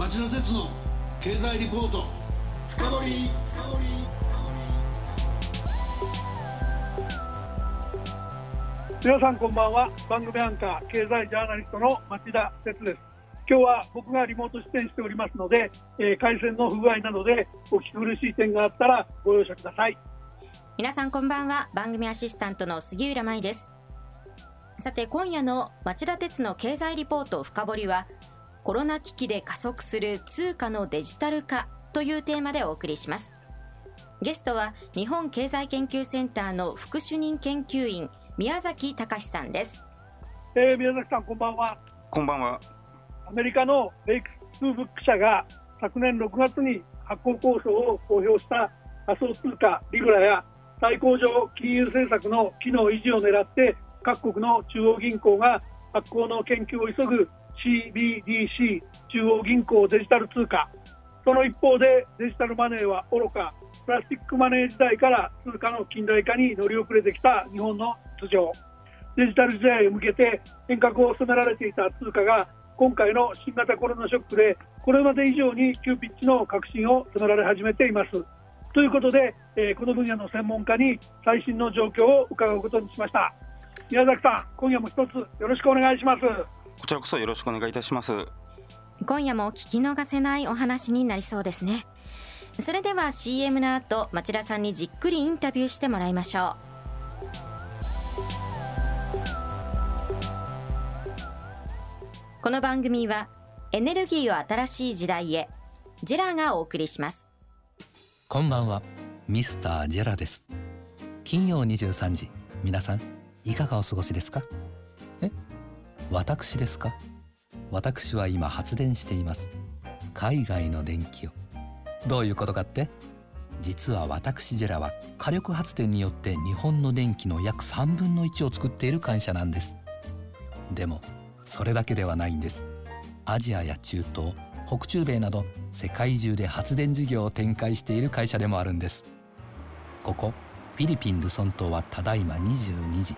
町田鉄の経済リポート。深掘皆さんこんばんは。番組アンカー経済ジャーナリストの町田哲です。今日は僕がリモート出演しておりますので、えー、回線の不具合などでお聞き苦しい点があったらご容赦ください。皆さんこんばんは。番組アシスタントの杉浦舞です。さて今夜の町田鉄の経済リポート深掘りはコロナ危機で加速する通貨のデジタル化というテーマでお送りします。ゲストは日本経済研究センターの副主任研究員宮崎隆さんです、えー、宮崎さんこんばんは。こんばんは。アメリカのフェイクスブック社が昨年6月に発行構想を公表した仮想通貨リブラや対抗上金融政策の機能維持を狙って各国の中央銀行が発行の研究を急ぐ CBDC 中央銀行デジタル通貨その一方でデジタルマネーは愚かプラスチックマネー時代から通貨の近代化に乗り遅れてきた日本の通常デジタル時代へ向けて変革を進められていた通貨が今回の新型コロナショックでこれまで以上に急ピッチの革新を迫られ始めています。ということで、えー、この分野の専門家に最新の状況を伺うことにしました。宮崎さん、今夜も一つよろしくお願いします。こちらこそよろしくお願いいたします。今夜も聞き逃せないお話になりそうですね。それでは CM の後町田さんにじっくりインタビューしてもらいましょう。この番組はエネルギーを新しい時代へジェラがお送りします。こんばんはミスタージェラです。金曜23時皆さんいかがお過ごしですか？え？私ですか？私は今発電しています。海外の電気を。どういうことかって？実は私ジェラは火力発電によって日本の電気の約3分の1を作っている会社なんです。でもそれだけではないんです。アジアや中東北中米など世界中で発電事業を展開している会社でもあるんです。ここフィリピン・ルソン島はただいま22時。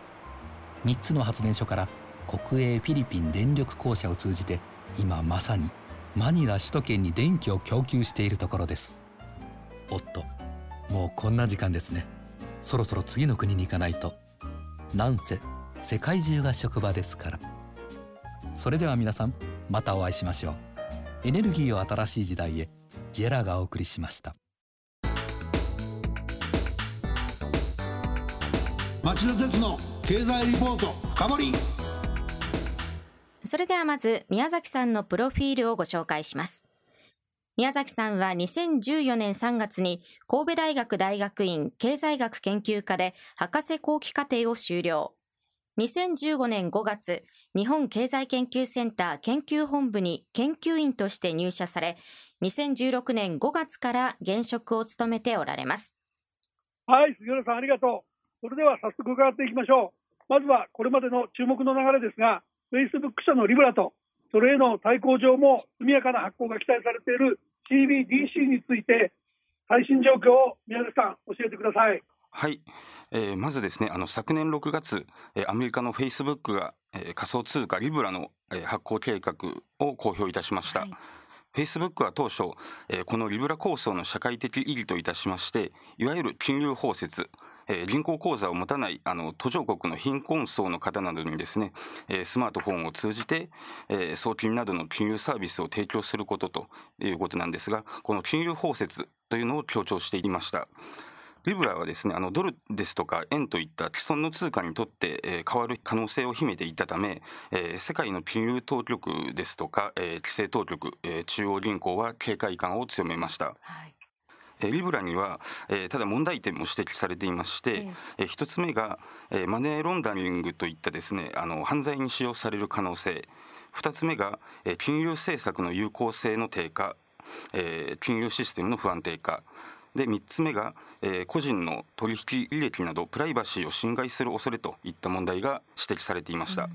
3つの発電所から国営フィリピン電力公社を通じて今まさにマニラ首都圏に電気を供給しているところです。おっともうこんな時間ですね。そろそろ次の国に行かないと。なんせ世界中が職場ですから。それでは皆さんまたお会いしましょう。エネルギーを新しい時代へジェラがお送りしました。町田鉄の経済リポート深掘それではまず宮崎さんのプロフィールをご紹介します。宮崎さんは2014年3月に神戸大学大学院経済学研究科で博士後期課程を修了。2015年5月、日本経済研究センター研究本部に研究員として入社され、2016年5月から現職を務めておられます。はい、杉浦さんありがとう。それでは早速伺っていきましょう。まずはこれまでの注目の流れですが、フェイスブック社のリブラと、それへの対抗上も速やかな発行が期待されている CBDC について、最新状況を宮崎さん、教えてください。はい、えー、まずですね、あの昨年6月、えー、アメリカのフェイスブックが、えー、仮想通貨リブラの、えー、発行計画を公表いたしました。はいフェイスブックは当初、えー、このリブラ構想の社会的意義といたしまして、いわゆる金融包摂、えー、銀行口座を持たないあの途上国の貧困層の方などにですね、えー、スマートフォンを通じて、えー、送金などの金融サービスを提供することということなんですが、この金融包摂というのを強調していました。リブラはですね、あのドルですとか円といった既存の通貨にとって、えー、変わる可能性を秘めていたため、えー、世界の金融当局ですとか、えー、規制当局、えー、中央銀行は警戒感を強めました。はいリブラには、えー、ただ問題点も指摘されていまして、えー、一つ目が、えー、マネーロンダリングといったですねあの犯罪に使用される可能性。二つ目が、えー、金融政策の有効性の低下、えー、金融システムの不安定化。で3つ目が、えー、個人の取引履歴などプライバシーを侵害する恐れといった問題が指摘されていました。うん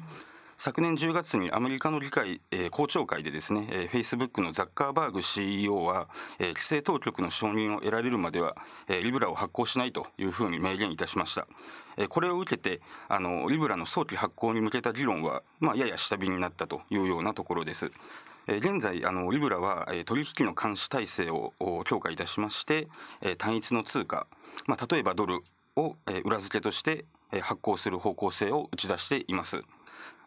昨年10月にアメリカの議会、えー、公聴会でですね、えー、フェイスブックのザッカーバーグ CEO は、えー、規制当局の承認を得られるまでは、えー、リブラを発行しないというふうに明言いたしました。えー、これを受けてあのリブラの早期発行に向けた議論は、まあ、やや下火になったというようなところです。現在あのリブラは取引の監視体制を強化いたしまして単一の通貨、まあ、例えばドルを裏付けとして発行する方向性を打ち出しています。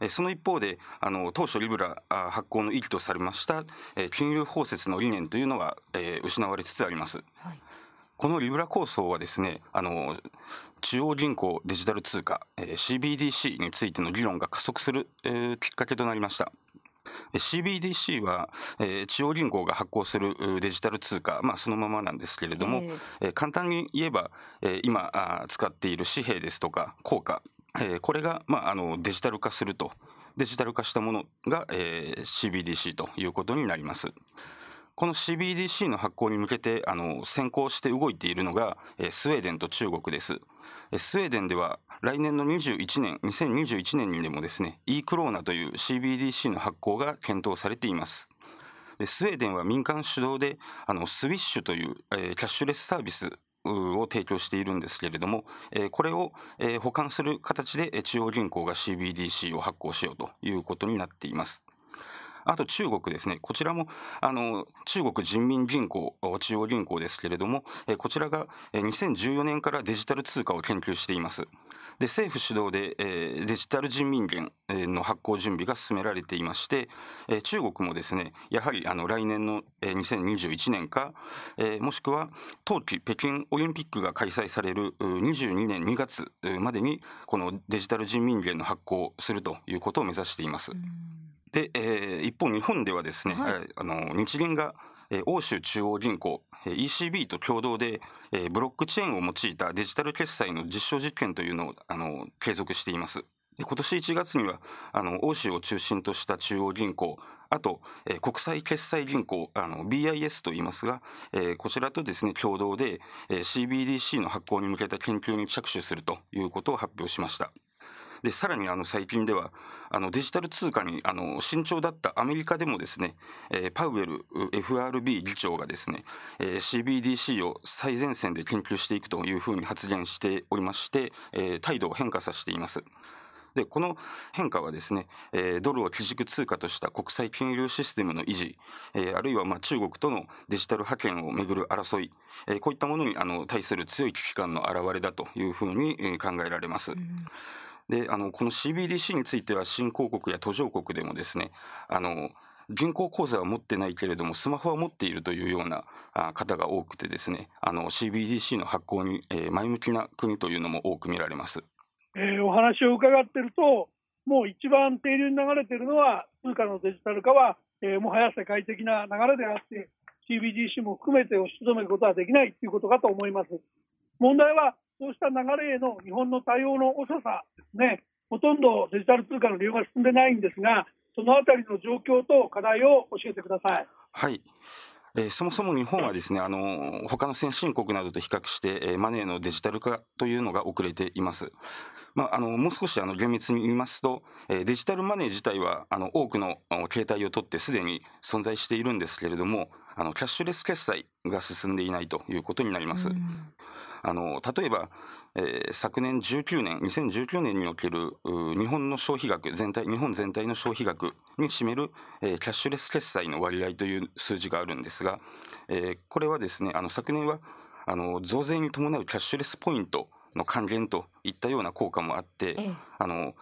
その一方であの当初リブラ発行の意義とされました金融包摂の理念というのは失われつつあります。はいこのリブラ構想はですね、あの中央銀行デジタル通貨、えー、CBDC についての議論が加速する、えー、きっかけとなりました。CBDC は、えー、中央銀行が発行するデジタル通貨、まあ、そのままなんですけれども、えー、簡単に言えば、えー、今あ使っている紙幣ですとか硬貨、えー、これが、まあ、あのデジタル化するとデジタル化したものが、えー、CBDC ということになります。この CBDC の発行に向けてあの先行して動いているのが、えスウェーデンと中国です。スウェーデンでは来年の21年、2021年にでもですね、e クローナという CBDC の発行が検討されています。スウェーデンは民間主導であのスウィッシュという、えキャッシュレスサービスを提供しているんですけれども、これを保管する形で中央銀行が CBDC を発行しようということになっています。あと中国ですね。こちらも、あの、中国人民銀行、中央銀行ですけれども、こちらが2014年からデジタル通貨を研究しています。で、政府主導でデジタル人民元の発行準備が進められていまして、中国もですね、やはりあの来年の2021年か、もしくは冬季北京オリンピックが開催される22年2月までに、このデジタル人民元の発行をするということを目指しています。で、えー、一方日本ではですね、はい、あの日銀が欧州中央銀行 ECB と共同でブロックチェーンを用いたデジタル決済の実証実験というのをあの継続しています。今年1月にはあの欧州を中心とした中央銀行あと、えー、国際決済銀行あの BIS と言いますが、えー、こちらとですね共同で、えー、CBDC の発行に向けた研究に着手するということを発表しました。でさらにあの最近ではあのデジタル通貨にあの慎重だったアメリカでもですね、えー、パウエル FRB 議長がですね、えー、CBDC を最前線で研究していくというふうに発言しておりまして、えー、態度を変化させています。でこの変化はですね、えー、ドルを基軸通貨とした国際金融システムの維持、えー、あるいはまあ中国とのデジタル覇権をめぐる争い、えー、こういったものにあの対する強い危機感の表れだというふうに考えられます。うんで、あの、この CBDC については新興国や途上国でもですね、あの、銀行口座は持ってないけれども、スマホは持っているというような方が多くてですね、あの、CBDC の発行に、前向きな国というのも多く見られます。えー、お話を伺ってると、もう一番低流に流れているのは、通貨のデジタル化は、えー、もはや世界的な流れであって、CBDC も含めて押しとどめることはできないということかと思います。問題は、そうした流れへの日本の対応の遅さですね、ほとんどデジタル通貨の利用が進んでないんですが、そのあたりの状況と課題を教えてください。はいえー、そもそも日本はですね、あの、他の先進国などと比較して、えー、マネーのデジタル化というのが遅れています。まあ、あの、もう少しあの厳密に言いますと、えー、デジタルマネー自体は、あの、多くの携帯を取ってすでに存在しているんですけれども、あの、キャッシュレス決済が進んでいないということになります。あの、例えば、えー、昨年19年、2019年における日本の消費額全体、日本全体の消費額に占める、えー、キャッシュレス決済の割合という数字があるんですが、えー、これはですね、あの、昨年は、あの、増税に伴うキャッシュレスポイントの還元といったような効果もあって、ええ、あの、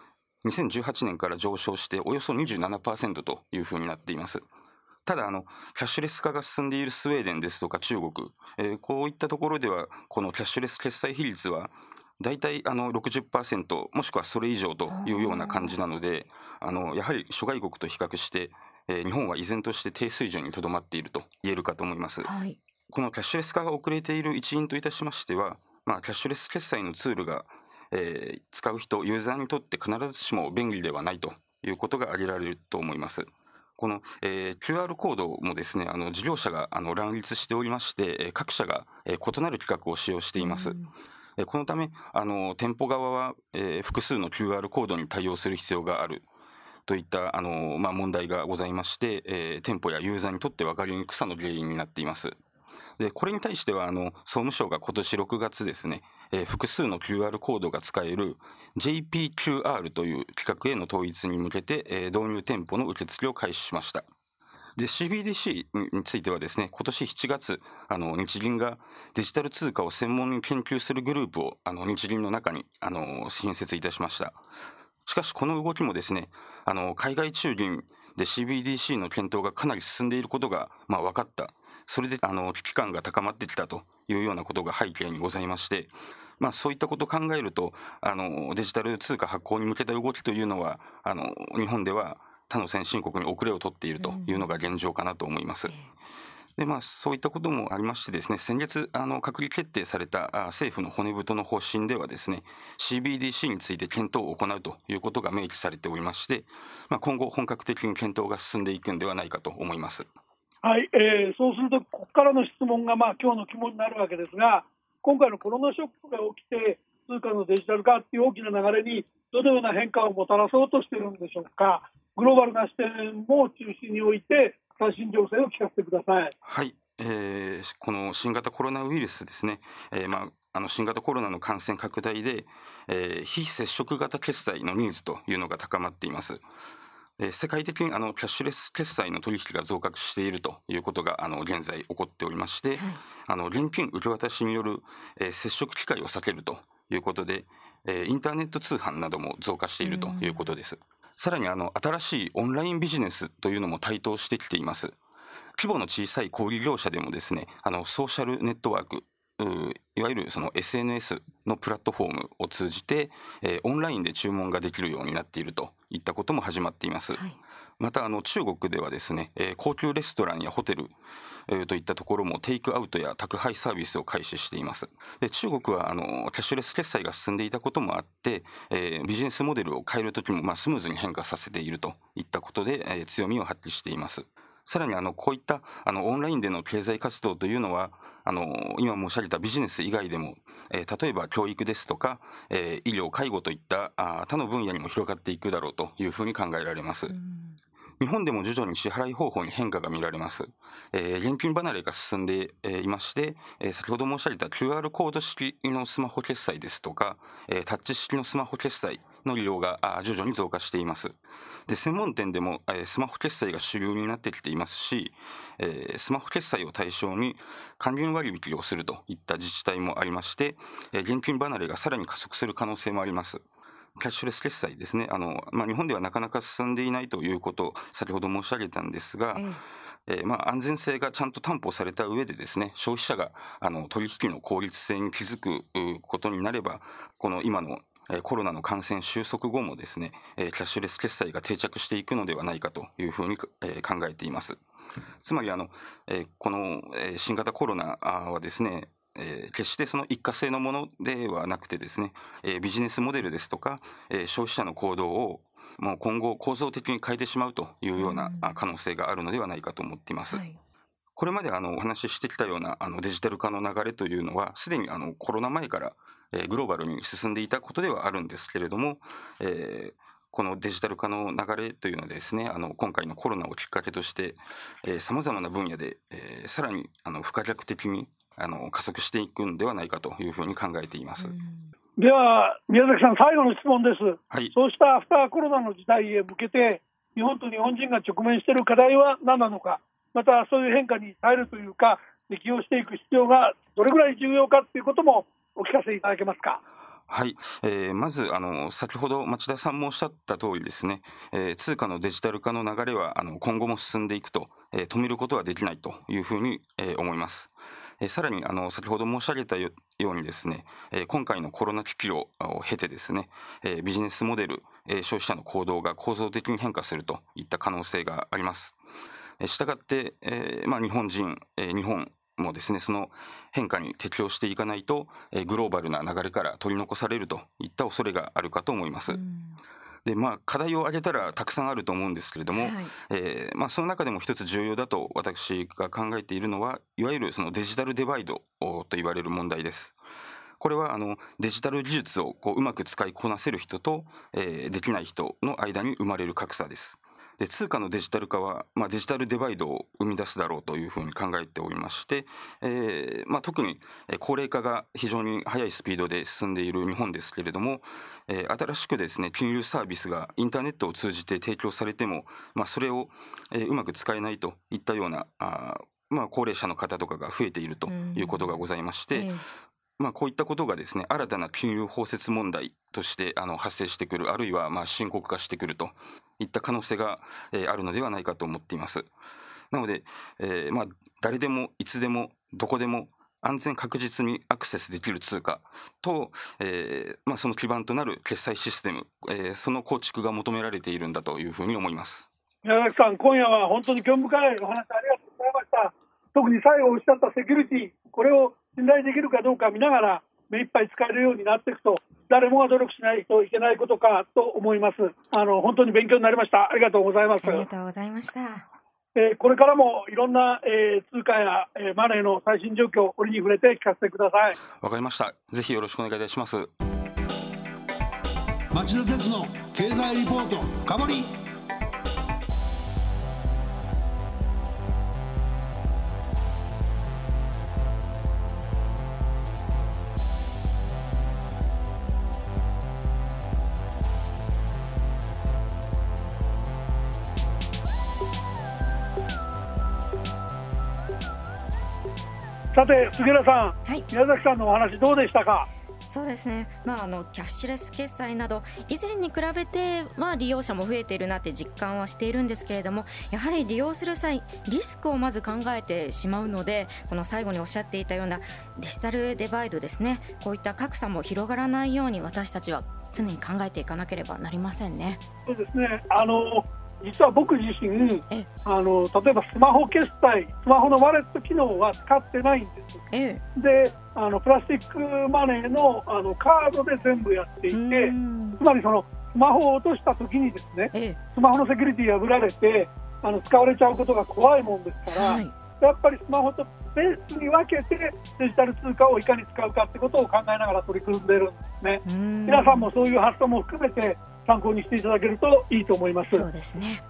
2018年から上昇しておよそ27%というふうになっています。ただあの、キャッシュレス化が進んでいるスウェーデンですとか中国、えー、こういったところでは、このキャッシュレス決済比率は、大体あの60%、もしくはそれ以上というような感じなので、あのやはり諸外国と比較して、えー、日本は依然として低水準にとどまっていると言えるかと思います。はい、このキャッシュレス化が遅れている一因といたしましては、まあ、キャッシュレス決済のツールが、えー、使う人、ユーザーにとって必ずしも便利ではないということが挙げられると思います。この、えー、QR コードもですね、あの事業者があの乱立しておりまして、各社が、えー、異なる規格を使用しています。うん、このため、あの店舗側は、えー、複数の QR コードに対応する必要がある。といったあの、まあ、問題がございまして、えー、店舗やユーザーにとって分かりにくさの原因になっています。で、これに対しては、あの、総務省が今年6月ですね、えー、複数の QR コードが使える JPQR という規格への統一に向けて、えー、導入店舗の受付を開始しました。CBDC についてはですね今年7月あの日銀がデジタル通貨を専門に研究するグループをあの日銀の中にあの新設いたしました。しかしこの動きもですねあの海外中銀で CBDC の検討がかなり進んでいることが、まあ、分かった。それであの危機感が高まってきたと。いうようなことが背景にございましてまあ、そういったことを考えるとあのデジタル通貨発行に向けた動きというのはあの日本では他の先進国に遅れを取っているというのが現状かなと思います。でまあ、そういったこともありましてですね先月あの閣議決定された政府の骨太の方針ではですね CBDC について検討を行うということが明記されておりまして、まあ、今後本格的に検討が進んでいくんではないかと思います。はい、えー、そうするとここからの質問がまあ今日の肝になるわけですが今回のコロナショックが起きて通貨のデジタル化っていう大きな流れにどのような変化をもたらそうとしているんでしょうか。グローバルな視点も中心に置いて最新情勢を聞かせてください。はい、えー、この新型コロナウイルスですね、えー、まああの新型コロナの感染拡大で、えー、非接触型決済のニーズというのが高まっています。え世界的にあのキャッシュレス決済の取引が増加しているということがあの現在起こっておりまして、はい、あの現金受け渡しによる、え接触機会を避けるということで、えインターネット通販なども増加しているということです。さらにあの新しいオンラインビジネスというのも台頭してきています。規模の小さい小売業者でもですね、あのソーシャルネットワーク、いわゆるその SNS のプラットフォームを通じて、えー、オンラインで注文ができるようになっているといったことも始まっています。はい、またあの中国ではですね、えー、高級レストランやホテル、えー、といったところもテイクアウトや宅配サービスを開始しています。で中国はあのキャッシュレス決済が進んでいたこともあって、えー、ビジネスモデルを変えるときもまあスムーズに変化させているといったことで、えー、強みを発揮しています。さらにあのこういったあのオンラインでの経済活動というのはあの今申し上げたビジネス以外でも、えー、例えば教育ですとか、えー、医療介護といったあ他の分野にも広がっていくだろうというふうに考えられます。日本でも徐々に支払い方法に変化が見られます。えー、現金離れが進んで、えー、いまして、えー、先ほど申し上げた QR コード式のスマホ決済ですとか、えー、タッチ式のスマホ決済の利用が徐々に増加しています。で専門店でも、えスマホ決済が主流になってきていますし、えスマホ決済を対象に還元割引をするといった自治体もありまして、え現金離れがさらに加速する可能性もあります。キャッシュレス決済ですね。あの、まあ、日本ではなかなか進んでいないということを先ほど申し上げたんですが、えー、まあ、安全性がちゃんと担保された上でですね、消費者があの取引の効率性に気づくことになれば、この今のコロナの感染収束後もですね、キャッシュレス決済が定着していくのではないかというふうに考えています。つまりあの、この新型コロナはですね、決してその一過性のものではなくてですね、ビジネスモデルですとか、消費者の行動をもう今後構造的に変えてしまうというような可能性があるのではないかと思っています。はいこれまであのお話ししてきたようなあのデジタル化の流れというのは、すでにあのコロナ前からえグローバルに進んでいたことではあるんですけれども、えー、このデジタル化の流れというのはですね、あの今回のコロナをきっかけとして、さまざまな分野で、えー、さらにあの不可逆的にあの加速していくんではないかというふうに考えています。では、宮崎さん、最後の質問です、はい、そうしたアフターコロナの時代へ向けて、日本と日本人が直面している課題は何なのか、またそういう変化に耐えるというか、適応していく必要がどれぐらい重要かということもお聞かせいただけますか？はい、えー、まずあの先ほど町田さんもおっしゃった通りですね、えー、通貨のデジタル化の流れはあの今後も進んでいくと、えー、止めることはできないというふうに、えー、思います。えー、さらにあの先ほど申し上げたようにですね、えー、今回のコロナ危機を経てですね、えー、ビジネスモデル、えー、消費者の行動が構造的に変化するといった可能性があります。したがって、えーまあ、日本人、えー、日本もですねその変化に適応していかないと、えグローバルな流れから取り残されるといった恐れがあるかと思います。でまあ、課題を挙げたらたくさんあると思うんですけれども、はい、えー、まあ、その中でも一つ重要だと私が考えているのはいわゆるそのデジタルデバイドと言われる問題です。これはあのデジタル技術をこううまく使いこなせる人と、えー、できない人の間に生まれる格差です。で通貨のデジタル化は、まあ、デジタルデバイドを生み出すだろうというふうに考えておりまして、えーまあ、特に高齢化が非常に速いスピードで進んでいる日本ですけれども、えー、新しくですね金融サービスがインターネットを通じて提供されても、まあ、それを、えー、うまく使えないといったようなあまあ、高齢者の方とかが増えているということがございまして、まあ、こういったことがですね新たな金融包摂問題としてあの発生してくるあるいはまあ深刻化してくるといった可能性が、えー、あるのではないかと思っています。なので、えー、まあ誰でもいつでもどこでも安全確実にアクセスできる通貨と、えーまあ、その基盤となる決済システム、えー、その構築が求められているんだというふうに思います宮崎さん、今夜は本当に興味深いお話ありがとうございました。特に最後おっしゃったセキュリティ、これを信頼できるかどうか見ながら、目いっぱい使えるようになっていくと、誰もが努力しないといけないことかと思います。あの本当に勉強になりました。ありがとうございます。ありがとうございました。えー、これからもいろんな、えー、通貨や、えー、マネーの最新状況、折に触れて聞かせてください。わかりました。ぜひよろしくお願いいたします。町田鉄の経済リポート深掘さて杉浦さん、はい、宮崎さんのお話どうでしたか？そうですね、まあ、あのキャッシュレス決済など以前に比べて、まあ、利用者も増えているなって実感はしているんですけれどもやはり利用する際リスクをまず考えてしまうのでこの最後におっしゃっていたようなデジタルデバイドですね。こういった格差も広がらないように私たちは常に考えていかなければなりませんね。そうですね。あの実は僕自身あの例えばスマホ決済スマホのワレット機能は使ってないんです、であのプラスチックマネーのあのカードで全部やっていてつまりそのスマホを落とした時にですね、スマホのセキュリティ破られてあの使われちゃうことが怖いもんですから、はい、やっぱりスマホとベースに分けてデジタル通貨をいかに使うかってことを考えながら取り組んでるんですね。皆さんもそういう発想も含めて参考にしていただけるといいと思います。そうですね。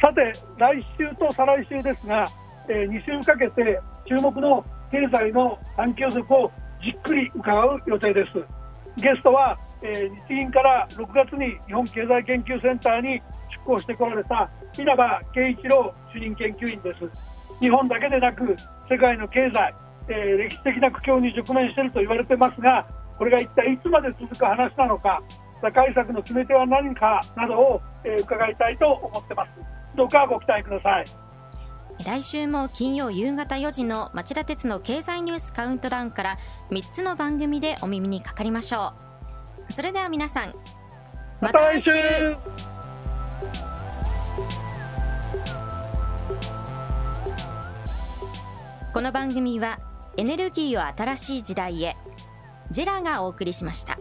さて来週と再来週ですが、えー、2週かけて注目の経済の短期予測をじっくり伺う予定です。ゲストは、えー、日銀から6月に日本経済研究センターに出向してこられた稲葉圭一郎主任研究員です。日本だけでなく世界の経済、えー、歴史的な苦境に直面していると言われてますがこれが一体いつまで続く話なのか打開策の決め手は何かなどを、えー、伺いたいと思ってます。どうかご期待ください。来週も金曜夕方4時の町田鉄の経済ニュースカウントダウンから3つの番組でお耳にかかりましょう。それでは皆さんまた来週この番組はエネルギーを新しい時代へジェラがお送りしました。